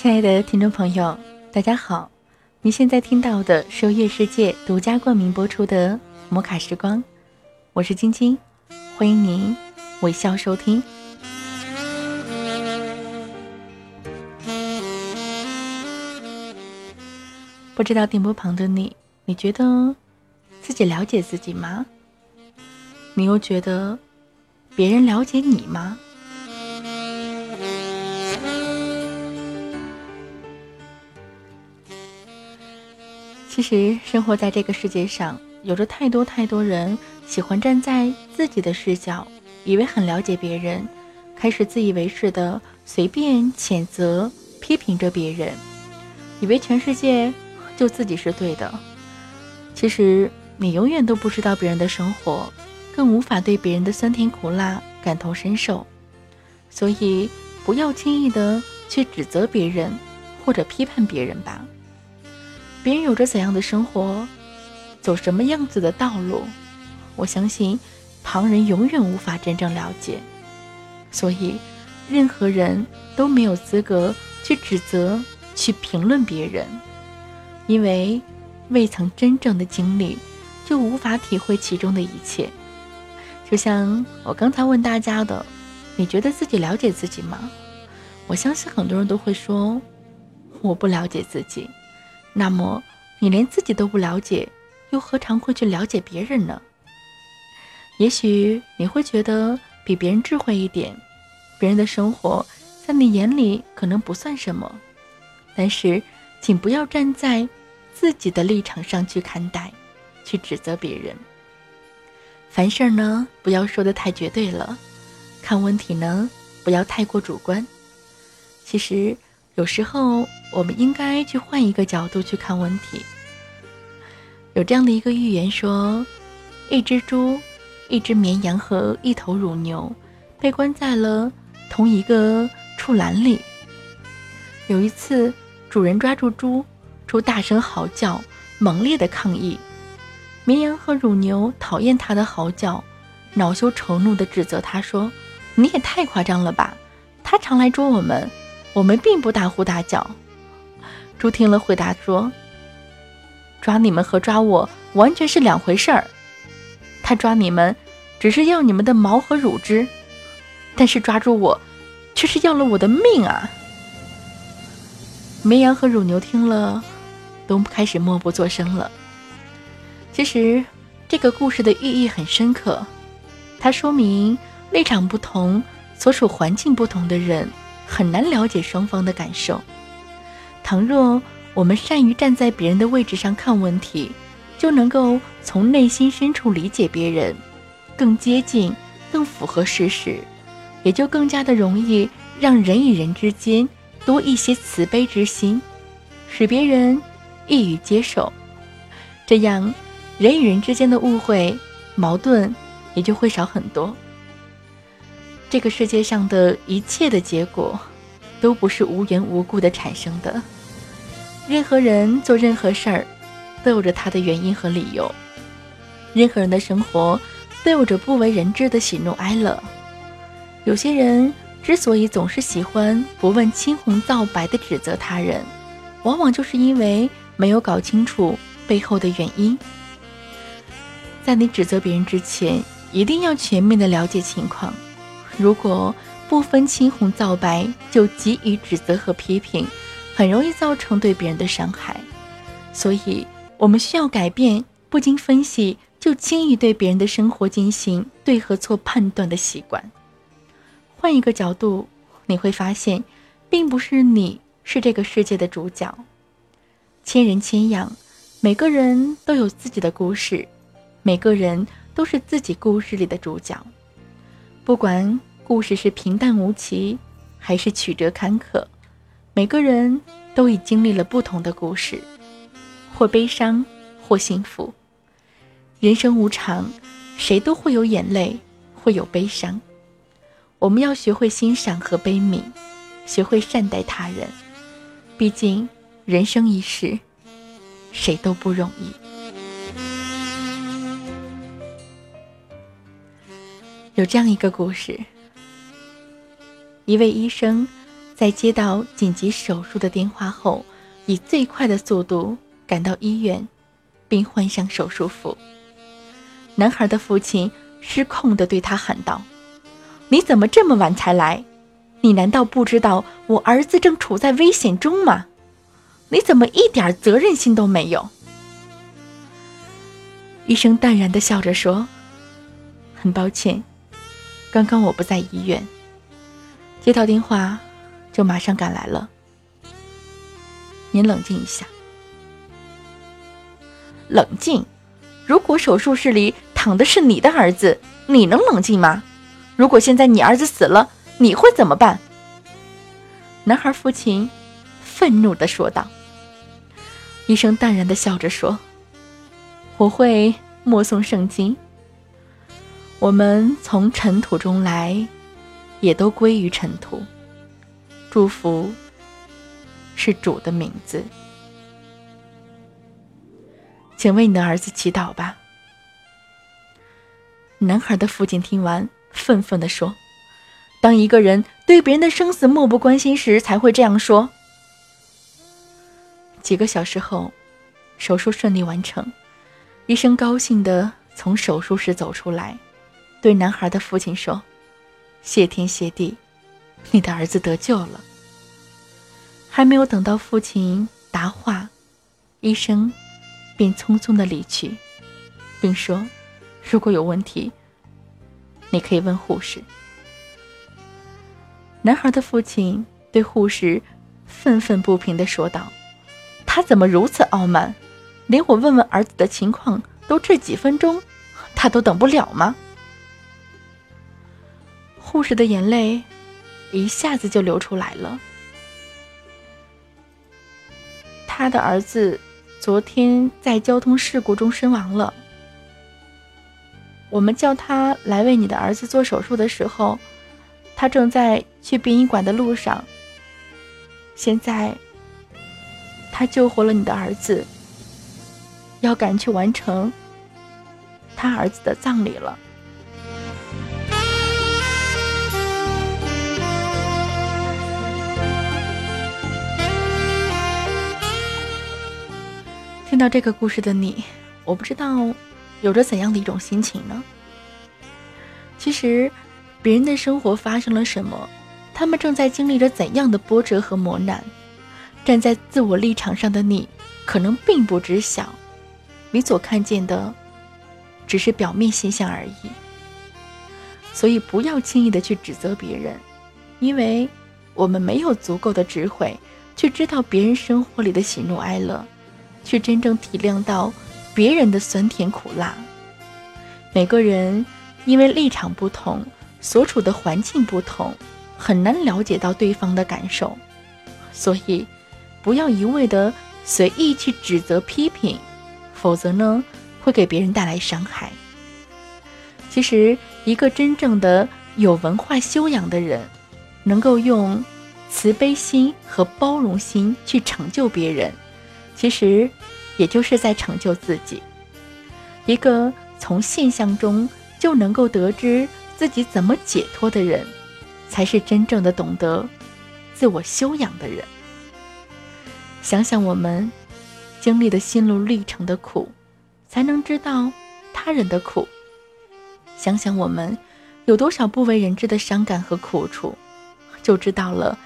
亲爱的听众朋友，大家好！你现在听到的是由月世界独家冠名播出的《摩卡时光》，我是晶晶，欢迎您微笑收听。不知道电波旁的你，你觉得自己了解自己吗？你又觉得别人了解你吗？其实，生活在这个世界上，有着太多太多人喜欢站在自己的视角，以为很了解别人，开始自以为是的随便谴责、批评着别人，以为全世界就自己是对的。其实，你永远都不知道别人的生活，更无法对别人的酸甜苦辣感同身受。所以，不要轻易的去指责别人，或者批判别人吧。别人有着怎样的生活，走什么样子的道路，我相信旁人永远无法真正了解。所以，任何人都没有资格去指责、去评论别人，因为未曾真正的经历，就无法体会其中的一切。就像我刚才问大家的，你觉得自己了解自己吗？我相信很多人都会说，我不了解自己。那么，你连自己都不了解，又何尝会去了解别人呢？也许你会觉得比别人智慧一点，别人的生活在你眼里可能不算什么，但是，请不要站在自己的立场上去看待，去指责别人。凡事呢，不要说的太绝对了，看问题呢，不要太过主观。其实。有时候，我们应该去换一个角度去看问题。有这样的一个寓言说，一只猪、一只绵羊和一头乳牛被关在了同一个畜栏里。有一次，主人抓住猪，猪大声嚎叫，猛烈的抗议。绵羊和乳牛讨厌它的嚎叫，恼羞成怒的指责他说：“你也太夸张了吧！他常来捉我们。”我们并不大呼大叫。猪听了回答说：“抓你们和抓我完全是两回事儿。他抓你们，只是要你们的毛和乳汁；但是抓住我，却是要了我的命啊！”绵羊和乳牛听了，都开始默不作声了。其实，这个故事的寓意很深刻，它说明立场不同、所处环境不同的人。很难了解双方的感受。倘若我们善于站在别人的位置上看问题，就能够从内心深处理解别人，更接近、更符合事实，也就更加的容易让人与人之间多一些慈悲之心，使别人易于接受。这样，人与人之间的误会、矛盾也就会少很多。这个世界上的一切的结果，都不是无缘无故的产生的。任何人做任何事儿，都有着他的原因和理由。任何人的生活，都有着不为人知的喜怒哀乐。有些人之所以总是喜欢不问青红皂白的指责他人，往往就是因为没有搞清楚背后的原因。在你指责别人之前，一定要全面的了解情况。如果不分青红皂白就给予指责和批评，很容易造成对别人的伤害。所以，我们需要改变不经分析就轻易对别人的生活进行对和错判断的习惯。换一个角度，你会发现，并不是你是这个世界的主角。千人千样，每个人都有自己的故事，每个人。都是自己故事里的主角。不管故事是平淡无奇，还是曲折坎坷，每个人都已经历了不同的故事，或悲伤，或幸福。人生无常，谁都会有眼泪，会有悲伤。我们要学会欣赏和悲悯，学会善待他人。毕竟，人生一世，谁都不容易。有这样一个故事：一位医生在接到紧急手术的电话后，以最快的速度赶到医院，并换上手术服。男孩的父亲失控地对他喊道。你怎么这么晚才来？你难道不知道我儿子正处在危险中吗？你怎么一点责任心都没有？医生淡然的笑着说：“很抱歉，刚刚我不在医院，接到电话就马上赶来了。您冷静一下，冷静。如果手术室里躺的是你的儿子，你能冷静吗？”如果现在你儿子死了，你会怎么办？男孩父亲愤怒的说道。医生淡然的笑着说：“我会默诵圣经。我们从尘土中来，也都归于尘土。祝福是主的名字，请为你的儿子祈祷吧。”男孩的父亲听完。愤愤地说：“当一个人对别人的生死漠不关心时，才会这样说。”几个小时后，手术顺利完成，医生高兴地从手术室走出来，对男孩的父亲说：“谢天谢地，你的儿子得救了。”还没有等到父亲答话，医生便匆匆的离去，并说：“如果有问题。”你可以问护士。男孩的父亲对护士愤愤不平的说道：“他怎么如此傲慢？连我问问儿子的情况都这几分钟，他都等不了吗？”护士的眼泪一下子就流出来了。他的儿子昨天在交通事故中身亡了。我们叫他来为你的儿子做手术的时候，他正在去殡仪馆的路上。现在，他救活了你的儿子，要赶去完成他儿子的葬礼了。听到这个故事的你，我不知道。有着怎样的一种心情呢？其实，别人的生活发生了什么，他们正在经历着怎样的波折和磨难，站在自我立场上的你，可能并不知晓，你所看见的，只是表面现象而已。所以，不要轻易的去指责别人，因为我们没有足够的智慧去知道别人生活里的喜怒哀乐，去真正体谅到。别人的酸甜苦辣，每个人因为立场不同，所处的环境不同，很难了解到对方的感受。所以，不要一味的随意去指责批评，否则呢，会给别人带来伤害。其实，一个真正的有文化修养的人，能够用慈悲心和包容心去成就别人。其实。也就是在成就自己。一个从现象中就能够得知自己怎么解脱的人，才是真正的懂得自我修养的人。想想我们经历的心路历程的苦，才能知道他人的苦；想想我们有多少不为人知的伤感和苦楚，就知道了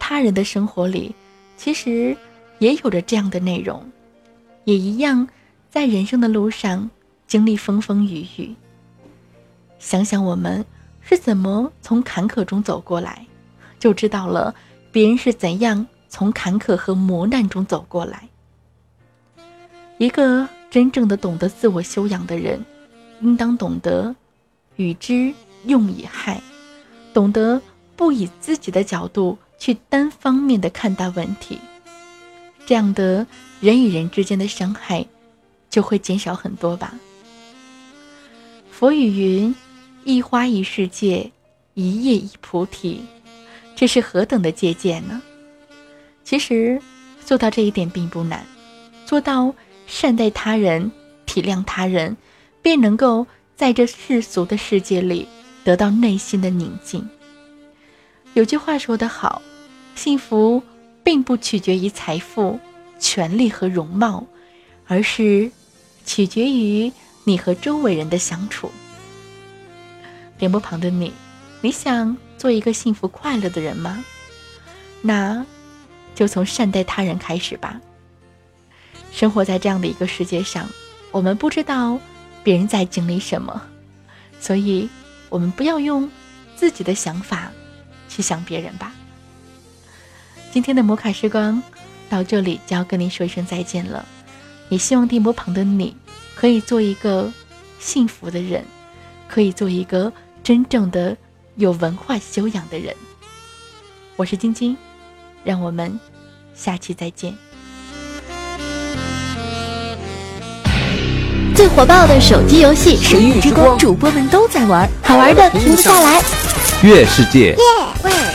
他人的生活里其实也有着这样的内容。也一样，在人生的路上经历风风雨雨。想想我们是怎么从坎坷中走过来，就知道了别人是怎样从坎坷和磨难中走过来。一个真正的懂得自我修养的人，应当懂得与之用以害，懂得不以自己的角度去单方面的看待问题，这样的人与人之间的伤害就会减少很多吧。佛语云：“一花一世界，一叶一菩提。”这是何等的借鉴呢？其实做到这一点并不难，做到善待他人、体谅他人，便能够在这世俗的世界里得到内心的宁静。有句话说得好，幸福并不取决于财富、权力和容貌，而是取决于你和周围人的相处。电波旁的你，你想？做一个幸福快乐的人吗？那，就从善待他人开始吧。生活在这样的一个世界上，我们不知道别人在经历什么，所以，我们不要用自己的想法去想别人吧。今天的摩卡时光到这里就要跟您说一声再见了。也希望电波旁的你可以做一个幸福的人，可以做一个真正的。有文化修养的人，我是晶晶，让我们下期再见。最火爆的手机游戏《神域之光》，主播们都在玩，好玩的停不下来。月世界。喂。